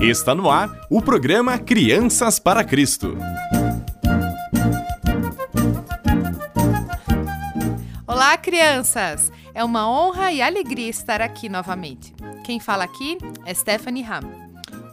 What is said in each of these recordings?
Está no ar o programa Crianças para Cristo. Olá, crianças! É uma honra e alegria estar aqui novamente. Quem fala aqui é Stephanie Ham.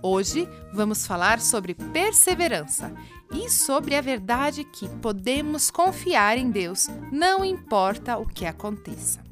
Hoje vamos falar sobre perseverança e sobre a verdade que podemos confiar em Deus, não importa o que aconteça.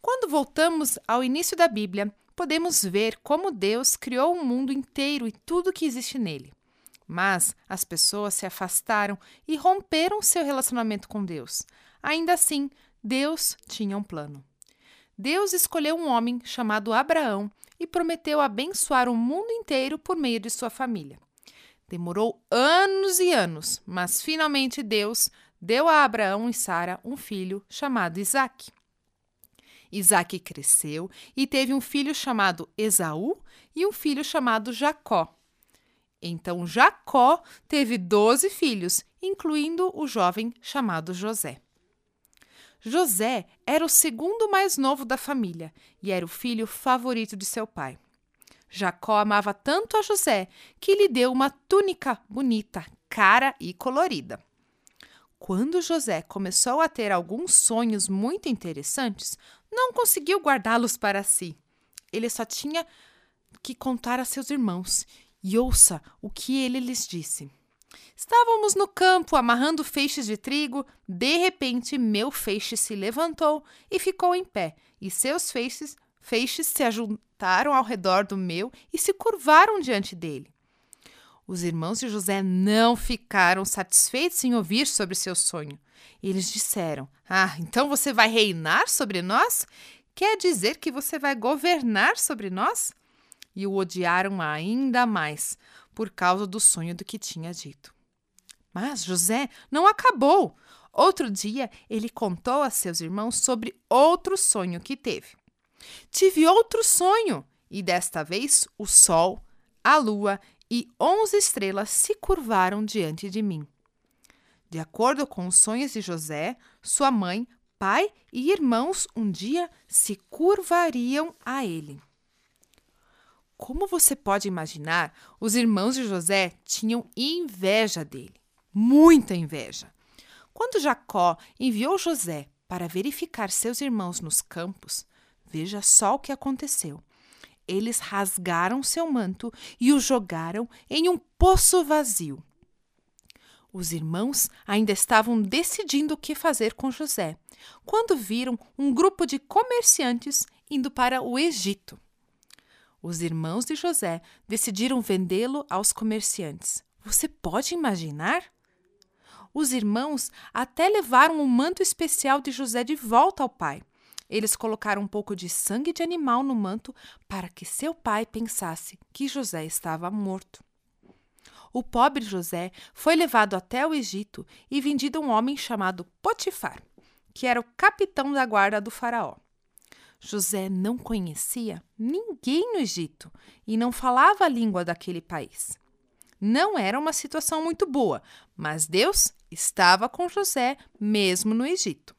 Quando voltamos ao início da Bíblia, podemos ver como Deus criou o mundo inteiro e tudo que existe nele. Mas as pessoas se afastaram e romperam seu relacionamento com Deus. Ainda assim, Deus tinha um plano. Deus escolheu um homem chamado Abraão e prometeu abençoar o mundo inteiro por meio de sua família. Demorou anos e anos, mas finalmente Deus deu a Abraão e Sara um filho chamado Isaque. Isaque cresceu e teve um filho chamado Esaú e um filho chamado Jacó. Então Jacó teve doze filhos, incluindo o jovem chamado José. José era o segundo mais novo da família e era o filho favorito de seu pai. Jacó amava tanto a José que lhe deu uma túnica bonita, cara e colorida. Quando José começou a ter alguns sonhos muito interessantes, não conseguiu guardá-los para si. Ele só tinha que contar a seus irmãos e ouça o que ele lhes disse. Estávamos no campo amarrando feixes de trigo. De repente, meu feixe se levantou e ficou em pé, e seus feixes, feixes se ajuntaram ao redor do meu e se curvaram diante dele. Os irmãos de José não ficaram satisfeitos em ouvir sobre seu sonho. Eles disseram: Ah, então você vai reinar sobre nós? Quer dizer que você vai governar sobre nós? E o odiaram ainda mais por causa do sonho do que tinha dito. Mas José não acabou. Outro dia, ele contou a seus irmãos sobre outro sonho que teve. Tive outro sonho, e desta vez o sol, a lua e onze estrelas se curvaram diante de mim. De acordo com os sonhos de José, sua mãe, pai e irmãos um dia se curvariam a ele. Como você pode imaginar, os irmãos de José tinham inveja dele, muita inveja. Quando Jacó enviou José para verificar seus irmãos nos campos, veja só o que aconteceu. Eles rasgaram seu manto e o jogaram em um poço vazio. Os irmãos ainda estavam decidindo o que fazer com José, quando viram um grupo de comerciantes indo para o Egito. Os irmãos de José decidiram vendê-lo aos comerciantes. Você pode imaginar? Os irmãos até levaram o manto especial de José de volta ao pai. Eles colocaram um pouco de sangue de animal no manto para que seu pai pensasse que José estava morto. O pobre José foi levado até o Egito e vendido a um homem chamado Potifar, que era o capitão da guarda do Faraó. José não conhecia ninguém no Egito e não falava a língua daquele país. Não era uma situação muito boa, mas Deus estava com José mesmo no Egito.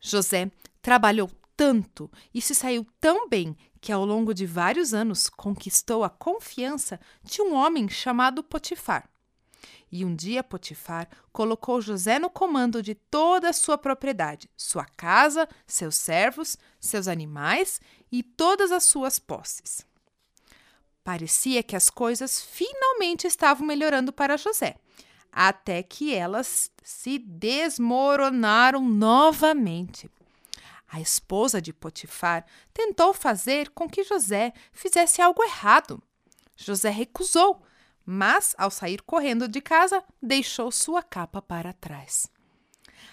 José trabalhou tanto e se saiu tão bem que, ao longo de vários anos, conquistou a confiança de um homem chamado Potifar. E um dia Potifar colocou José no comando de toda a sua propriedade, sua casa, seus servos, seus animais e todas as suas posses. Parecia que as coisas finalmente estavam melhorando para José, até que elas se desmoronaram novamente. A esposa de Potifar tentou fazer com que José fizesse algo errado. José recusou, mas, ao sair correndo de casa, deixou sua capa para trás.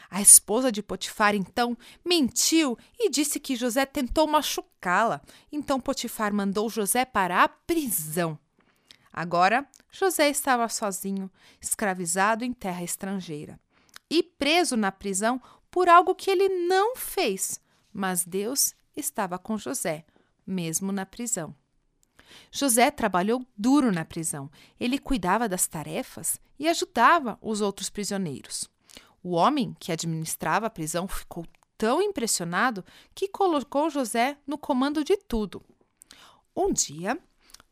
A esposa de Potifar então mentiu e disse que José tentou machucá-la. Então Potifar mandou José para a prisão. Agora, José estava sozinho, escravizado em terra estrangeira e preso na prisão por algo que ele não fez, mas Deus estava com José, mesmo na prisão. José trabalhou duro na prisão. Ele cuidava das tarefas e ajudava os outros prisioneiros. O homem que administrava a prisão ficou tão impressionado que colocou José no comando de tudo. Um dia,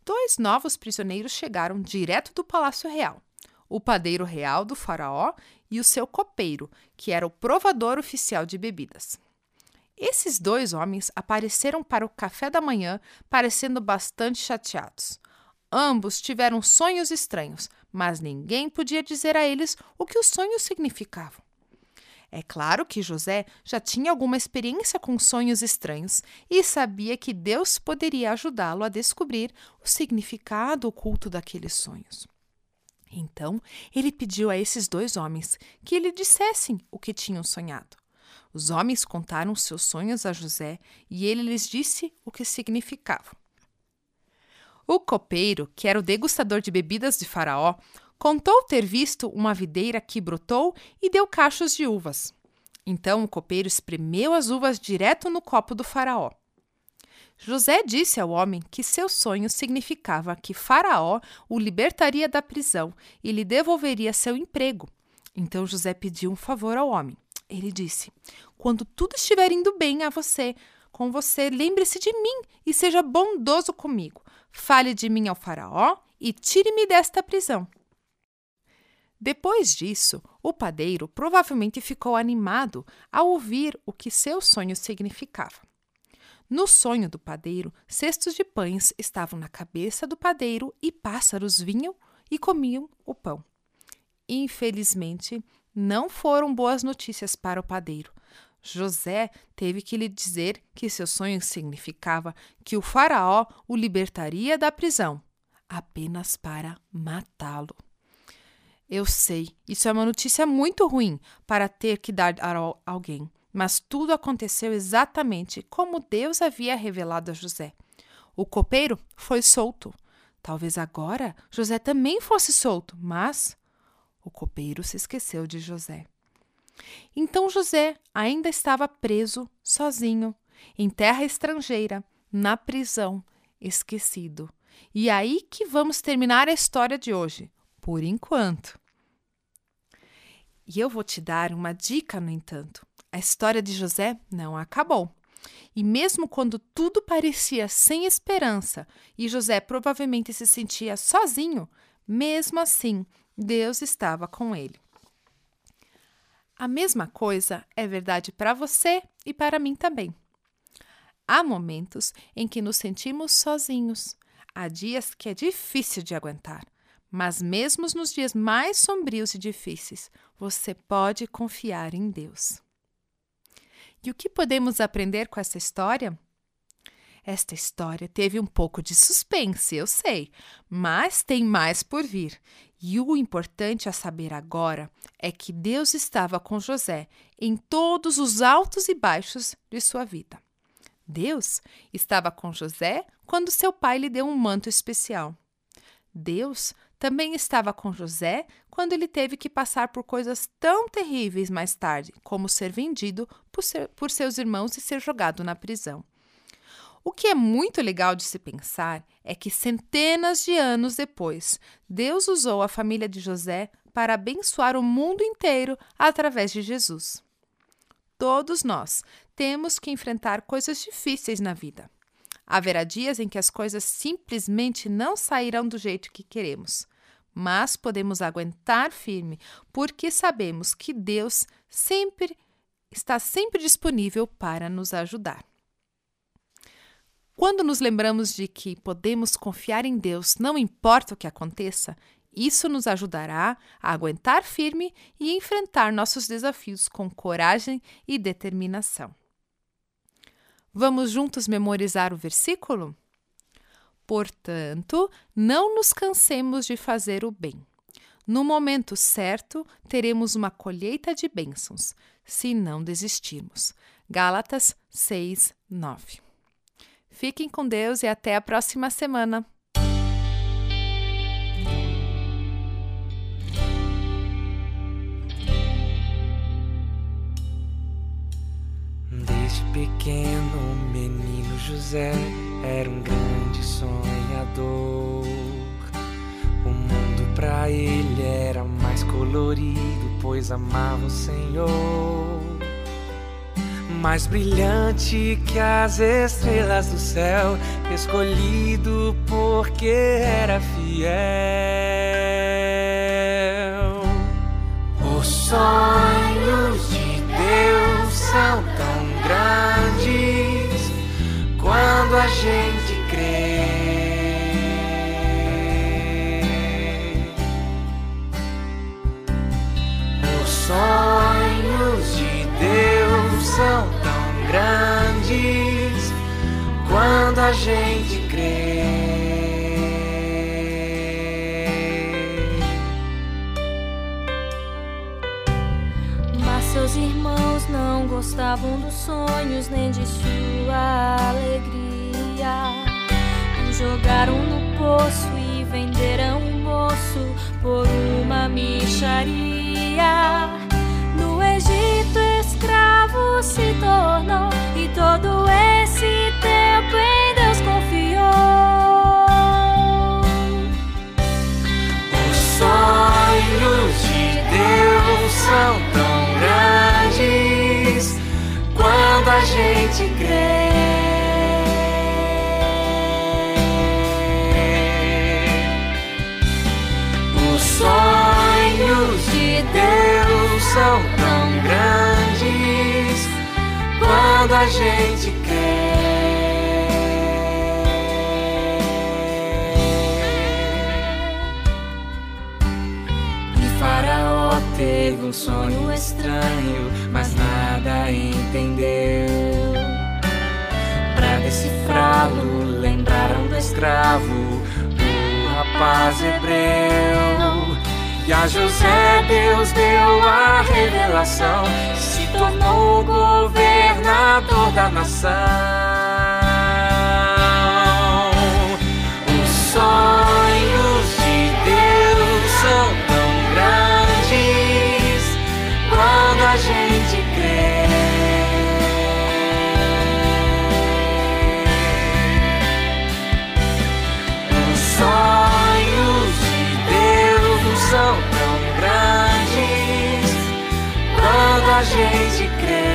dois novos prisioneiros chegaram direto do Palácio Real: o padeiro real do Faraó e o seu copeiro, que era o provador oficial de bebidas. Esses dois homens apareceram para o café da manhã parecendo bastante chateados. Ambos tiveram sonhos estranhos, mas ninguém podia dizer a eles o que os sonhos significavam. É claro que José já tinha alguma experiência com sonhos estranhos e sabia que Deus poderia ajudá-lo a descobrir o significado oculto daqueles sonhos. Então, ele pediu a esses dois homens que lhe dissessem o que tinham sonhado. Os homens contaram seus sonhos a José e ele lhes disse o que significavam. O copeiro, que era o degustador de bebidas de Faraó, contou ter visto uma videira que brotou e deu cachos de uvas. Então o copeiro espremeu as uvas direto no copo do Faraó. José disse ao homem que seu sonho significava que Faraó o libertaria da prisão e lhe devolveria seu emprego. Então José pediu um favor ao homem. Ele disse: Quando tudo estiver indo bem a você, com você, lembre-se de mim e seja bondoso comigo. Fale de mim ao Faraó e tire-me desta prisão. Depois disso, o padeiro provavelmente ficou animado ao ouvir o que seu sonho significava. No sonho do padeiro, cestos de pães estavam na cabeça do padeiro e pássaros vinham e comiam o pão. Infelizmente, não foram boas notícias para o padeiro. José teve que lhe dizer que seu sonho significava que o Faraó o libertaria da prisão, apenas para matá-lo. Eu sei, isso é uma notícia muito ruim para ter que dar a alguém, mas tudo aconteceu exatamente como Deus havia revelado a José. O copeiro foi solto. Talvez agora José também fosse solto, mas O copeiro se esqueceu de José. Então José ainda estava preso, sozinho, em terra estrangeira, na prisão, esquecido. E aí que vamos terminar a história de hoje, por enquanto. E eu vou te dar uma dica, no entanto. A história de José não acabou. E mesmo quando tudo parecia sem esperança e José provavelmente se sentia sozinho, mesmo assim, Deus estava com ele. A mesma coisa é verdade para você e para mim também. Há momentos em que nos sentimos sozinhos. Há dias que é difícil de aguentar. Mas, mesmo nos dias mais sombrios e difíceis, você pode confiar em Deus. E o que podemos aprender com essa história? Esta história teve um pouco de suspense, eu sei, mas tem mais por vir. E o importante a saber agora é que Deus estava com José em todos os altos e baixos de sua vida. Deus estava com José quando seu pai lhe deu um manto especial. Deus também estava com José quando ele teve que passar por coisas tão terríveis mais tarde, como ser vendido por, ser, por seus irmãos e ser jogado na prisão. O que é muito legal de se pensar é que centenas de anos depois, Deus usou a família de José para abençoar o mundo inteiro através de Jesus. Todos nós temos que enfrentar coisas difíceis na vida. Haverá dias em que as coisas simplesmente não sairão do jeito que queremos, mas podemos aguentar firme porque sabemos que Deus sempre está sempre disponível para nos ajudar. Quando nos lembramos de que podemos confiar em Deus, não importa o que aconteça, isso nos ajudará a aguentar firme e enfrentar nossos desafios com coragem e determinação. Vamos juntos memorizar o versículo? Portanto, não nos cansemos de fazer o bem. No momento certo, teremos uma colheita de bênçãos, se não desistirmos. Gálatas 6, 9. Fiquem com Deus e até a próxima semana. Desde pequeno, o menino José era um grande sonhador. O mundo para ele era mais colorido, pois amava o Senhor mais brilhante que as estrelas do céu, escolhido porque era fiel. Os sonhos de Deus são tão grandes quando a gente a gente crê. Mas seus irmãos não gostavam dos sonhos nem de sua alegria. O jogaram no poço e venderam o moço por uma micharia. No Egito escravo se tornou e todo esse tempo são tão grandes quando a gente crê. Os sonhos de Deus são tão grandes quando a gente um sonho estranho, mas nada entendeu. Pra decifrá-lo, lembraram do escravo, do rapaz hebreu. E a José Deus deu a revelação, se tornou governador da nação. Os sonhos gente crê. Os sonhos de Deus são tão grandes quando a gente crê.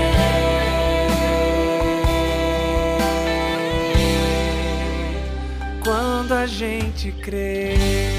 Quando a gente crê.